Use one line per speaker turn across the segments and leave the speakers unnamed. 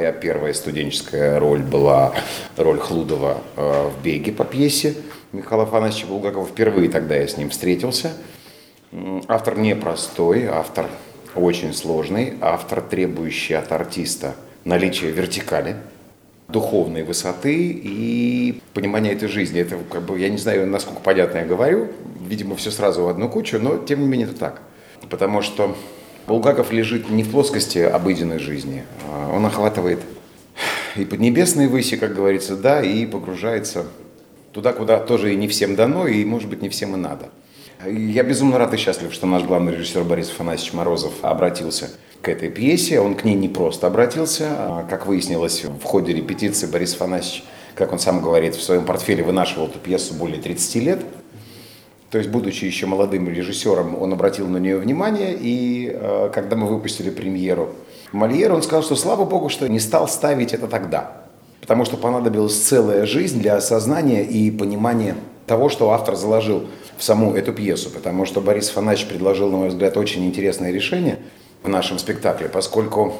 моя первая студенческая роль была роль Хлудова э, в «Беге» по пьесе Михаила Афанасьевича Булгакова. Впервые тогда я с ним встретился. Автор непростой, автор очень сложный, автор, требующий от артиста наличия вертикали, духовной высоты и понимания этой жизни. Это, как бы, я не знаю, насколько понятно я говорю, видимо, все сразу в одну кучу, но тем не менее это так. Потому что Булгаков лежит не в плоскости обыденной жизни, а он охватывает и поднебесные выси, как говорится, да, и погружается туда, куда тоже и не всем дано, и, может быть, не всем и надо. Я безумно рад и счастлив, что наш главный режиссер Борис Афанасьевич Морозов обратился к этой пьесе. Он к ней не просто обратился, а, как выяснилось в ходе репетиции Борис Афанасьевич, как он сам говорит, в своем портфеле вынашивал эту пьесу более 30 лет. То есть, будучи еще молодым режиссером, он обратил на нее внимание, и э, когда мы выпустили премьеру Мольера, он сказал, что слава богу, что не стал ставить это тогда, потому что понадобилась целая жизнь для осознания и понимания того, что автор заложил в саму эту пьесу, потому что Борис Фанач предложил, на мой взгляд, очень интересное решение в нашем спектакле, поскольку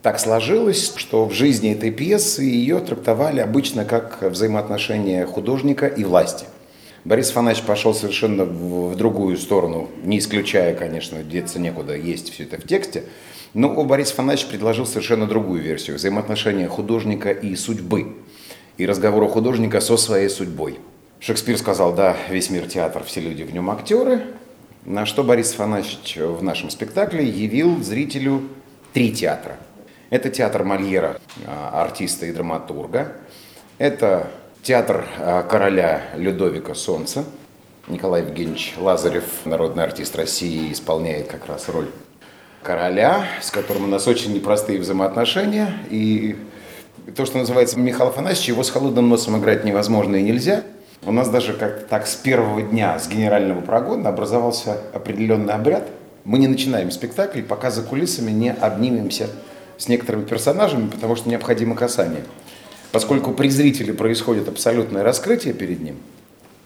так сложилось, что в жизни этой пьесы ее трактовали обычно как взаимоотношения художника и власти – Борис Фанач пошел совершенно в, в другую сторону, не исключая, конечно, деться некуда, есть все это в тексте. Но Борис Фанач предложил совершенно другую версию взаимоотношения художника и судьбы. И разговора художника со своей судьбой. Шекспир сказал, да, весь мир театр, все люди в нем актеры. На что Борис Фанач в нашем спектакле явил зрителю три театра. Это театр Мольера, а, артиста и драматурга. Это Театр а, короля Людовика Солнца. Николай Евгеньевич Лазарев, народный артист России, исполняет как раз роль короля, с которым у нас очень непростые взаимоотношения. И то, что называется Михаил Афанасьевич, его с холодным носом играть невозможно и нельзя. У нас даже как так с первого дня, с генерального прогона образовался определенный обряд. Мы не начинаем спектакль, пока за кулисами не обнимемся с некоторыми персонажами, потому что необходимо касание. Поскольку при зрителе происходит абсолютное раскрытие перед ним,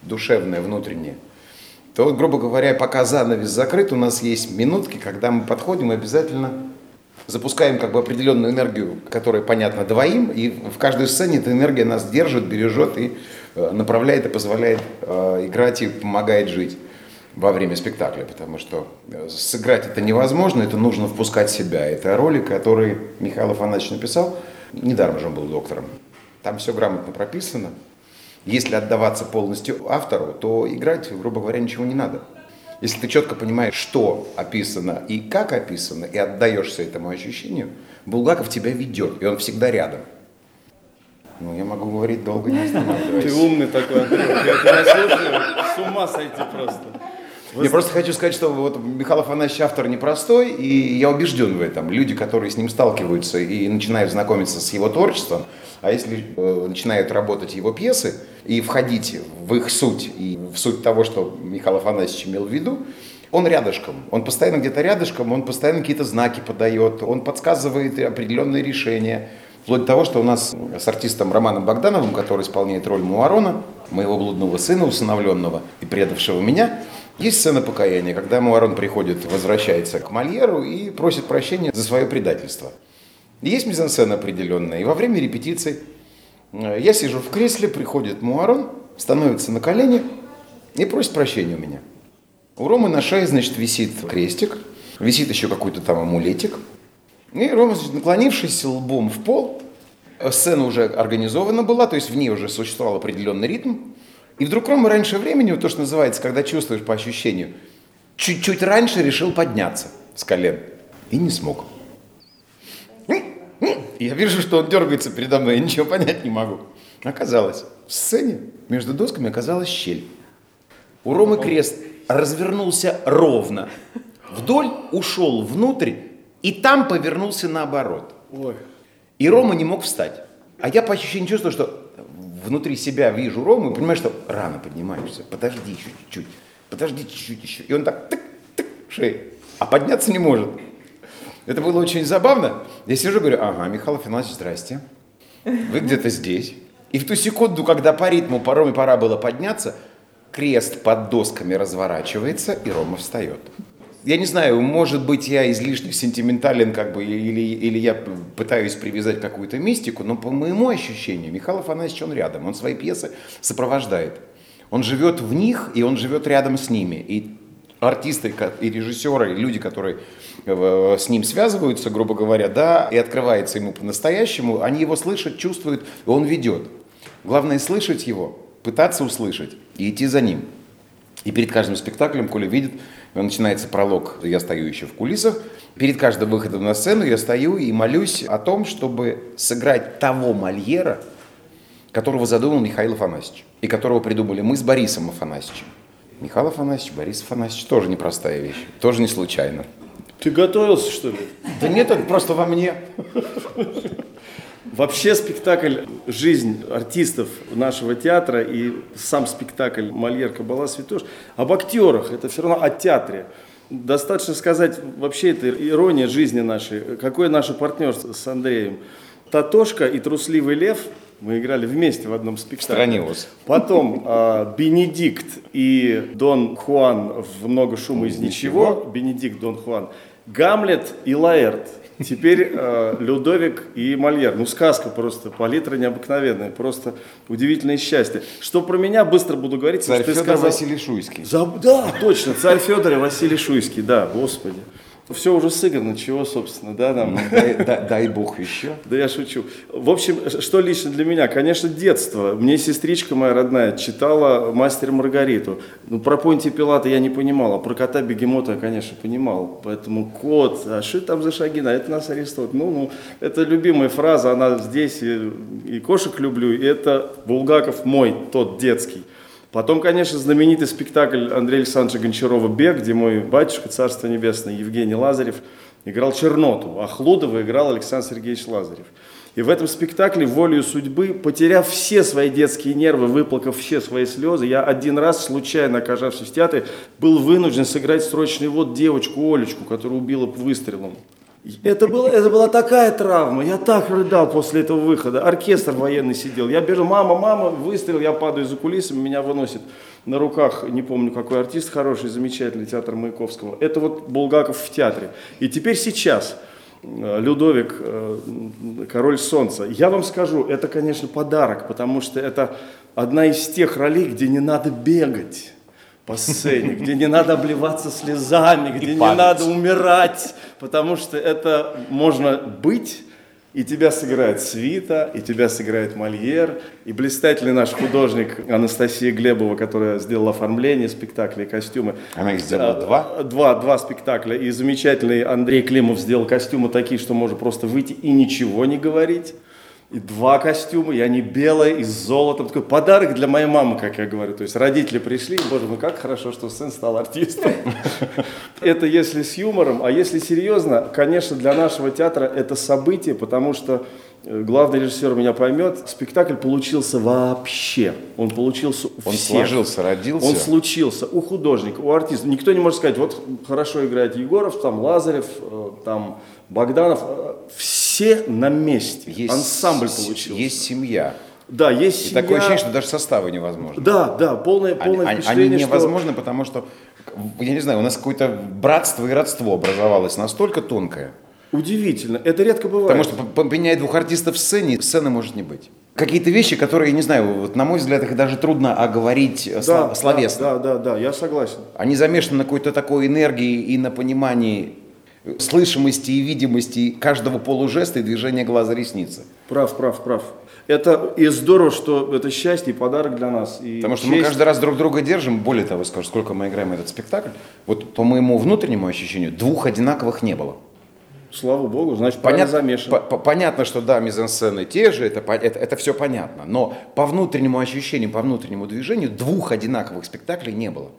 душевное, внутреннее, то, грубо говоря, пока занавес закрыт, у нас есть минутки, когда мы подходим и обязательно запускаем как бы определенную энергию, которая понятна двоим, и в каждой сцене эта энергия нас держит, бережет и э, направляет и позволяет э, играть и помогает жить во время спектакля, потому что э, сыграть это невозможно, это нужно впускать себя. Это роли, которые Михаил Афанасьевич написал, недаром же он был доктором. Там все грамотно прописано. Если отдаваться полностью автору, то играть, грубо говоря, ничего не надо. Если ты четко понимаешь, что описано и как описано, и отдаешься этому ощущению, Булгаков тебя ведет, и он всегда рядом. Ну, я могу говорить долго, не останавливаясь.
Ты умный такой, Андрей. Я тебя слушаю, с ума сойти просто.
Вы... Я просто хочу сказать, что вот Михаил Афанасьевич автор непростой, и я убежден в этом. Люди, которые с ним сталкиваются и начинают знакомиться с его творчеством, а если э, начинают работать его пьесы и входить в их суть, и в суть того, что Михаил Афанасьевич имел в виду, он рядышком, он постоянно где-то рядышком, он постоянно какие-то знаки подает, он подсказывает определенные решения. Вплоть до того, что у нас с артистом Романом Богдановым, который исполняет роль Муарона, моего блудного сына, усыновленного и предавшего меня, есть сцена покаяния, когда Муарон приходит, возвращается к Мольеру и просит прощения за свое предательство. Есть мизансцена определенная. И во время репетиций э, я сижу в кресле, приходит Муарон, становится на колени и просит прощения у меня. У Ромы на шее, значит, висит крестик, висит еще какой-то там амулетик. И Рома, значит, наклонившись лбом в пол, э, сцена уже организована была, то есть в ней уже существовал определенный ритм, и вдруг Рома раньше времени, вот то, что называется, когда чувствуешь по ощущению, чуть-чуть раньше решил подняться с колен. И не смог. Я вижу, что он дергается передо мной, я ничего понять не могу. Оказалось, в сцене между досками оказалась щель. У Ромы крест развернулся ровно. Вдоль ушел внутрь и там повернулся наоборот. И Рома не мог встать. А я по ощущению чувствую, что внутри себя вижу Рому и понимаю, что рано поднимаешься, подожди еще чуть-чуть, подожди чуть-чуть еще. И он так тык-тык шеи, а подняться не может. Это было очень забавно. Я сижу и говорю, ага, Михаил Афанасьевич, здрасте. Вы где-то здесь. И в ту секунду, когда по ритму по Роме пора было подняться, крест под досками разворачивается, и Рома встает. Я не знаю, может быть, я излишне сентиментален, как бы, или, или я пытаюсь привязать какую-то мистику, но по моему ощущению, Михаил Афанасьевич, он рядом, он свои пьесы сопровождает. Он живет в них, и он живет рядом с ними. И артисты и режиссеры, и люди, которые э, с ним связываются, грубо говоря, да, и открывается ему по-настоящему, они его слышат, чувствуют, и он ведет. Главное слышать его, пытаться услышать и идти за ним. И перед каждым спектаклем Коля видит, начинается пролог, я стою еще в кулисах, перед каждым выходом на сцену я стою и молюсь о том, чтобы сыграть того Мольера, которого задумал Михаил Афанасьевич, и которого придумали мы с Борисом Афанасьевичем. Михаил Афанасьевич, Борис Афанасьевич, тоже непростая вещь, тоже не случайно.
Ты готовился, что ли?
Да нет, это просто во мне.
Вообще спектакль «Жизнь артистов нашего театра» и сам спектакль «Мольер Кабала Святош» об актерах, это все равно о театре. Достаточно сказать, вообще это ирония жизни нашей. Какое наше партнерство с Андреем? Татошка и Трусливый Лев мы играли вместе в одном спектакле.
Странилось.
Потом э, Бенедикт и Дон Хуан в «Много шума из ничего». ничего. Бенедикт, Дон Хуан. Гамлет и Лаэрт. Теперь э, Людовик и Мольер. Ну, сказка просто, палитра необыкновенная, просто удивительное счастье. Что про меня быстро буду говорить.
Царь Федор сказал... Василий Шуйский.
За... Да, точно, царь Федор и Василий Шуйский, да, господи. Все уже сыграно, чего, собственно, да, нам.
Ну, дай, дай, дай бог еще.
Да я шучу. В общем, что лично для меня? Конечно, детство. Мне сестричка моя родная читала «Мастер Маргариту». Ну, про Понтия Пилата я не понимал, а про кота Бегемота я, конечно, понимал. Поэтому кот, а что там за шаги? На это нас арестуют. Ну, ну, это любимая фраза, она здесь, и, и кошек люблю, и это Булгаков мой, тот детский. Потом, конечно, знаменитый спектакль Андрея Александровича Гончарова «Бег», где мой батюшка, Царство Небесное, Евгений Лазарев, играл Черноту, а Хлудова играл Александр Сергеевич Лазарев. И в этом спектакле волею судьбы, потеряв все свои детские нервы, выплакав все свои слезы, я один раз, случайно оказавшись в театре, был вынужден сыграть срочный вот девочку Олечку, которую убила выстрелом. Это, было, это была такая травма, я так рыдал после этого выхода. Оркестр военный сидел, я бежу, мама, мама, выстрел, я падаю за кулисами, меня выносит на руках, не помню какой артист хороший, замечательный, театр Маяковского. Это вот Булгаков в театре. И теперь сейчас, э, Людовик, э, Король Солнца. Я вам скажу, это, конечно, подарок, потому что это одна из тех ролей, где не надо бегать по сцене, где не надо обливаться слезами, где не надо умирать, потому что это можно быть, и тебя сыграет Свита, и тебя сыграет Мольер, и блистательный наш художник Анастасия Глебова, которая сделала оформление спектакля и костюмы.
Она их сделала два?
Два, два спектакля. И замечательный Андрей Климов сделал костюмы такие, что можно просто выйти и ничего не говорить и два костюма, и они белые, и с золотом. Такой подарок для моей мамы, как я говорю. То есть родители пришли, боже мой, как хорошо, что сын стал артистом. Это если с юмором, а если серьезно, конечно, для нашего театра это событие, потому что э, главный режиссер меня поймет, спектакль получился вообще. Он получился у
Он
всех.
сложился, родился.
Он случился у художника, у артиста. Никто не может сказать, вот хорошо играет Егоров, там Лазарев, э, там Богданов. Э, все все на месте.
Есть,
Ансамбль получился.
Есть семья.
Да, есть
и семья. такое ощущение, что даже составы невозможно.
Да, да, полное, полное
они,
впечатление,
Они невозможно, что... потому что, я не знаю, у нас какое-то братство и родство образовалось настолько тонкое.
Удивительно, это редко бывает.
Потому что поменять двух артистов в сцене, сцены может не быть. Какие-то вещи, которые, я не знаю, вот, на мой взгляд, их даже трудно оговорить да, словесно.
Да, да, да, да, я согласен.
Они замешаны на какой-то такой энергии и на понимании слышимости и видимости каждого полужеста и движения глаза ресницы.
Прав, прав, прав. Это и здорово, что это счастье и подарок для нас. И
Потому что честь. мы каждый раз друг друга держим. Более того, скажу, сколько мы играем этот спектакль, вот по моему внутреннему ощущению, двух одинаковых не было.
Слава богу, значит, понятно, замешан.
По, понятно, что да, мизансцены те же, это, это, это все понятно. Но по внутреннему ощущению, по внутреннему движению двух одинаковых спектаклей не было.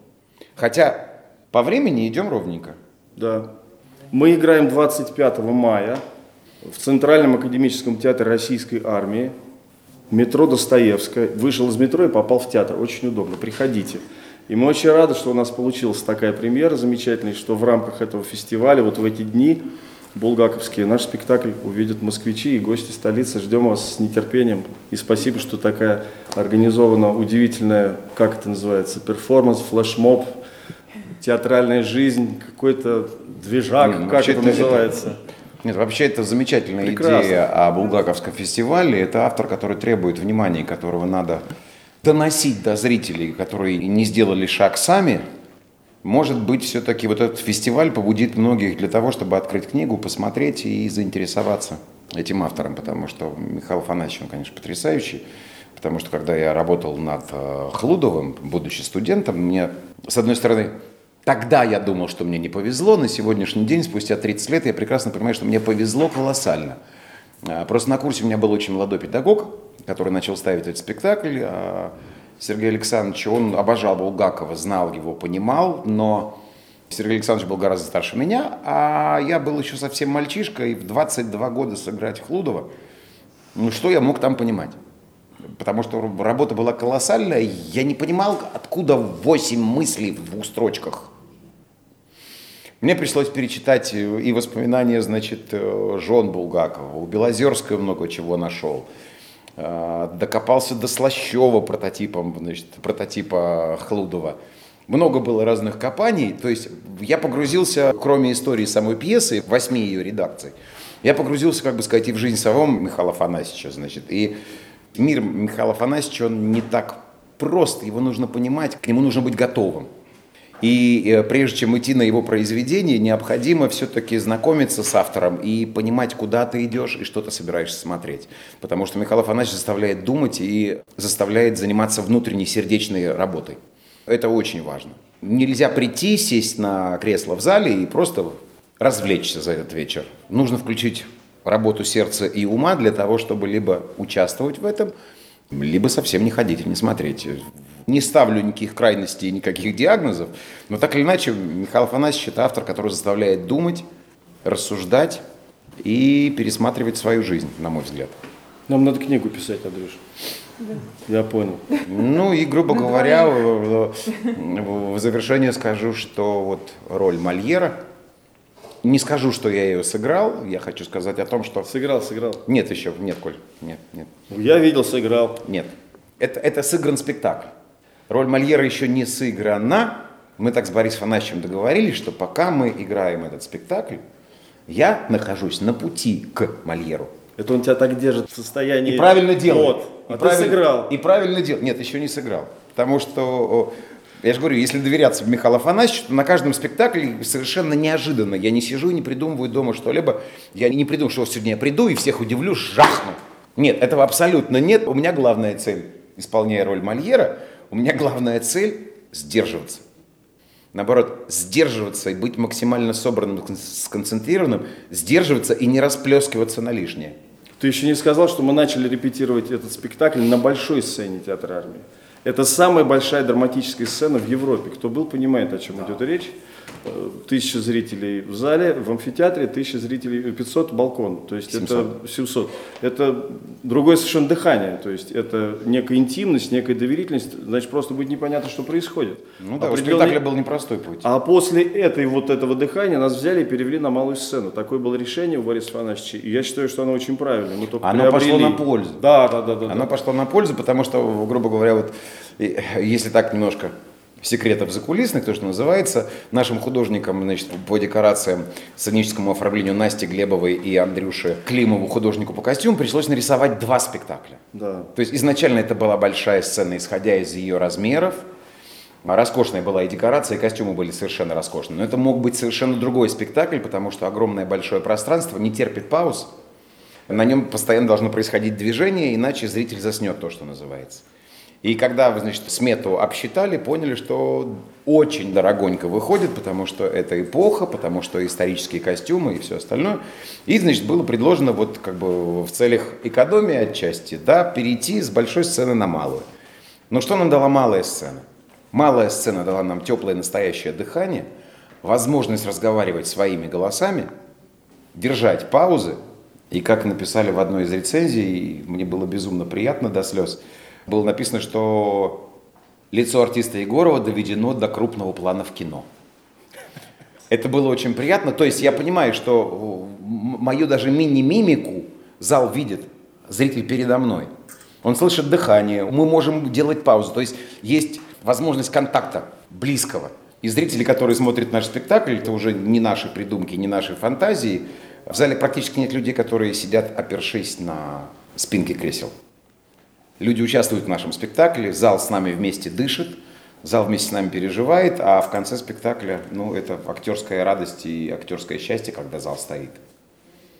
Хотя по времени идем ровненько.
Да. Мы играем 25 мая в Центральном академическом театре Российской армии. Метро Достоевская. Вышел из метро и попал в театр. Очень удобно. Приходите. И мы очень рады, что у нас получилась такая премьера замечательная, что в рамках этого фестиваля, вот в эти дни булгаковские, наш спектакль увидят москвичи и гости столицы. Ждем вас с нетерпением. И спасибо, что такая организована удивительная, как это называется, перформанс, флешмоб, театральная жизнь, какой-то движак,
Не, ну,
как это
это-
называется.
Нет, вообще это замечательная
Прекрасно.
идея о Булгаковском фестивале. Это автор, который требует внимания, которого надо доносить до зрителей, которые не сделали шаг сами. Может быть, все-таки вот этот фестиваль побудит многих для того, чтобы открыть книгу, посмотреть и заинтересоваться этим автором, потому что Михаил Афанасьевич, он, конечно, потрясающий, потому что когда я работал над э, Хлудовым, будучи студентом, мне, с одной стороны, Тогда я думал, что мне не повезло. На сегодняшний день, спустя 30 лет, я прекрасно понимаю, что мне повезло колоссально. А, Просто на курсе у меня был очень молодой педагог, который начал ставить этот спектакль. А, Сергей Александрович, он обожал Булгакова, знал его, понимал, но Сергей Александрович был гораздо старше меня, а я был еще совсем мальчишка, и в 22 года сыграть Хлудова, ну что я мог там понимать? Потому что работа была колоссальная, я не понимал, откуда 8 мыслей в двух строчках. Мне пришлось перечитать э, и воспоминания, значит, э, жен Булгакова. У Белозерской много чего нашел. Э, Докопался до Слащева прототипом, значит, прототипа Хлудова. Много было разных копаний. То есть я погрузился, кроме истории самой пьесы, восьми ее редакций, я погрузился, как бы сказать, и в жизнь самого Михаила Афанасьевича, значит. И мир Михаила Афанасьевича, он не так прост, его нужно понимать, к нему нужно быть готовым. И э, прежде чем идти на его произведение, необходимо все-таки знакомиться с автором и понимать, куда ты идешь и что ты собираешься смотреть. Потому что Михаил Афанасьевич заставляет думать и заставляет заниматься внутренней сердечной работой. Это очень важно. Нельзя прийти, сесть на кресло в зале и просто развлечься за этот вечер. Нужно включить работу сердца и ума для того, чтобы либо участвовать в этом, либо совсем не ходить и не смотреть. Не ставлю никаких крайностей, никаких диагнозов, но так или иначе Михаил Афанасьевич – это автор, который заставляет думать, рассуждать и пересматривать свою жизнь, на мой взгляд.
Нам надо книгу писать, Андрюш. Я понял.
Ну и, грубо говоря, в, в- в завершение скажу, что вот роль Мольера, не скажу, что я ее сыграл, я хочу сказать о том, что...
Сыграл, сыграл.
Нет еще, нет, Коль, нет, нет.
Я видел, сыграл.
Нет. Это, это сыгран спектакль. Роль Мольера еще не сыграна. Мы так с Борисом Афанасьевичем договорились, что пока мы играем этот спектакль, я нахожусь на пути к Мольеру.
Это он тебя так держит в состоянии...
И правильно делает.
Вот.
И
А ты
правильно-
сыграл.
И правильно делает. Нет, еще не сыграл. Потому что, я же говорю, если доверяться Михаилу Афанасьевичу, то на каждом спектакле совершенно неожиданно. Я не сижу и не придумываю дома что-либо. Я не придумаю, что сегодня я приду и всех удивлю, жахну. Нет, этого абсолютно нет. У меня главная цель, исполняя роль Мольера, у меня главная цель сдерживаться. Наоборот, сдерживаться и быть максимально собранным, сконцентрированным, сдерживаться и не расплескиваться на лишнее.
Ты еще не сказал, что мы начали репетировать этот спектакль на большой сцене театра армии. Это самая большая драматическая сцена в Европе. Кто был, понимает, о чем идет речь. Э, Тысяча зрителей в зале, в амфитеатре тысяча зрителей, э, 500 балкон, то есть
700.
это 700. Это другое совершенно дыхание, то есть это некая интимность, некая доверительность, значит просто будет непонятно, что происходит.
Ну да, у
Определенный-
спектакля был непростой путь.
а после этой вот этого дыхания нас взяли и перевели на малую сцену. Такое было решение у Бориса Афанасьевича. И я считаю, что оно очень правильное. Мы только
Оно пошло
приобрели-
на пользу.
Да, да, да, да.
Оно
да.
пошло на пользу, потому что, грубо говоря, вот и- если так немножко секретов закулисных, то, что называется, нашим художникам значит, по декорациям, сценическому оформлению Насти Глебовой и Андрюши Климову, художнику по костюму, пришлось нарисовать два спектакля.
Да.
То есть изначально это была большая сцена, исходя из ее размеров. Роскошная была и декорация, и костюмы были совершенно роскошные. Но это мог быть совершенно другой спектакль, потому что огромное большое пространство не терпит пауз. На нем постоянно должно происходить движение, иначе зритель заснет, то, что называется. И когда значит, смету обсчитали, поняли, что очень дорогонько выходит, потому что это эпоха, потому что исторические костюмы и все остальное. И, значит, было предложено вот как бы в целях экономии отчасти, да, перейти с большой сцены на малую. Но что нам дала малая сцена? Малая сцена дала нам теплое настоящее дыхание, возможность разговаривать своими голосами, держать паузы. И как написали в одной из рецензий, мне было безумно приятно до слез, было написано, что лицо артиста Егорова доведено до крупного плана в кино. Это было очень приятно. То есть я понимаю, что мою даже мини-мимику зал видит, зритель передо мной. Он слышит дыхание, мы можем делать паузу. То есть есть возможность контакта близкого. И зрители, которые смотрят наш спектакль, это уже не наши придумки, не наши фантазии. В зале практически нет людей, которые сидят, опершись на спинке кресел. Люди участвуют в нашем спектакле, зал с нами вместе дышит, зал вместе с нами переживает, а в конце спектакля, ну, это актерская радость и актерское счастье, когда зал стоит.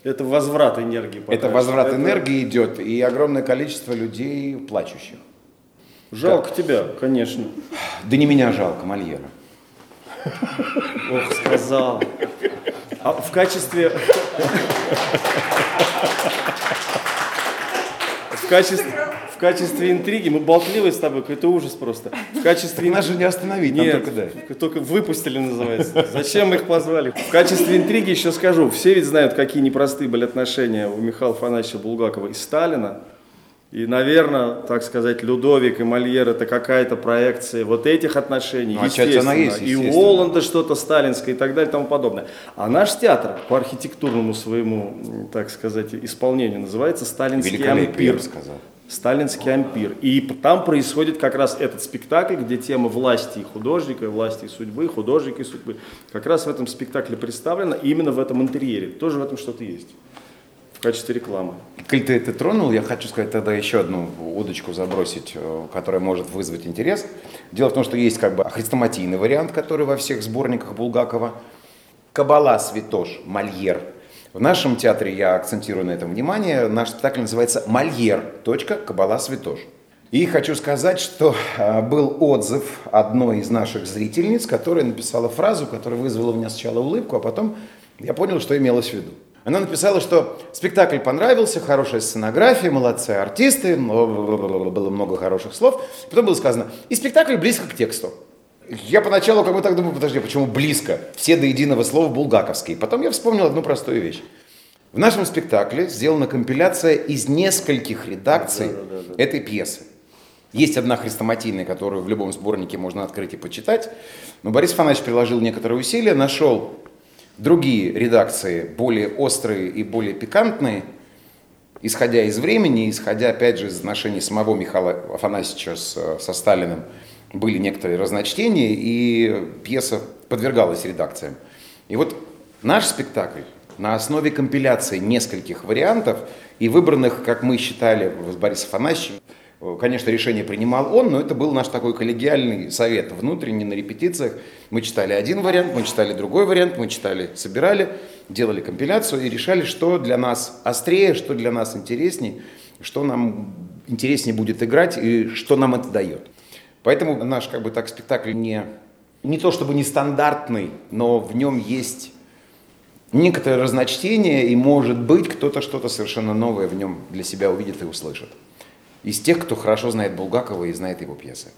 Это возврат энергии.
Пока это возврат это... энергии идет и огромное количество людей плачущих.
Жалко да. тебя, конечно.
Да не меня жалко, Мольера.
Ох, сказал. А в качестве... В качестве, качестве интриги, мы болтливы с тобой, какой-то ужас просто. В качестве...
Нас же не остановить,
Нет, только дай. только выпустили называется. Зачем их позвали? В качестве интриги еще скажу, все ведь знают, какие непростые были отношения у Михаила Фанасьевича Булгакова и Сталина. И, наверное, так сказать, Людовик и Мольер это какая-то проекция вот этих отношений, ну, естественно. Она есть, естественно. И у Оланда что-то сталинское и так далее и тому подобное. А наш театр по архитектурному своему, так сказать, исполнению называется «Сталинский ампир».
сказал.
Сталинский ампир. И там происходит как раз этот спектакль, где тема власти и художника, власти и судьбы, художника и судьбы, как раз в этом спектакле представлена, именно в этом интерьере. Тоже в этом что-то есть качестве рекламы.
Коль ты это тронул, я хочу сказать тогда еще одну удочку забросить, э, которая может вызвать интерес. Дело в том, что есть как бы хрестоматийный вариант, который во всех сборниках Булгакова. Кабала, Святош, Мольер. В нашем театре, я акцентирую на этом внимание, наш спектакль называется «Мольер. Кабала, Святош». И хочу сказать, что э, был отзыв одной из наших зрительниц, которая написала фразу, которая вызвала у меня сначала улыбку, а потом я понял, что имелось в виду. Она написала, что спектакль понравился, хорошая сценография, молодцы артисты, было много хороших слов. Потом было сказано, и спектакль близко к тексту. Я поначалу как бы так думаю, подожди, почему близко? Все до единого слова булгаковские. Потом я вспомнил одну простую вещь. В нашем спектакле сделана компиляция из нескольких редакций да, да, да, да. этой пьесы. Есть одна хрестоматийная, которую в любом сборнике можно открыть и почитать. Но Борис Фанович приложил некоторые усилия, нашел другие редакции, более острые и более пикантные, исходя из времени, исходя, опять же, из отношений самого Михаила Афанасьевича с, со Сталиным, были некоторые разночтения, и пьеса подвергалась редакциям. И вот наш спектакль на основе компиляции нескольких вариантов и выбранных, как мы считали, с Борисом Афанасьевичем, Конечно, решение принимал он, но это был наш такой коллегиальный совет внутренний на репетициях. Мы читали один вариант, мы читали другой вариант, мы читали, собирали, делали компиляцию и решали, что для нас острее, что для нас интереснее, что нам интереснее будет играть и что нам это дает. Поэтому наш как бы так спектакль не, не то чтобы нестандартный, но в нем есть некоторое разночтение, и может быть кто-то что-то совершенно новое в нем для себя увидит и услышит из тех, кто хорошо знает Булгакова и знает его пьесы.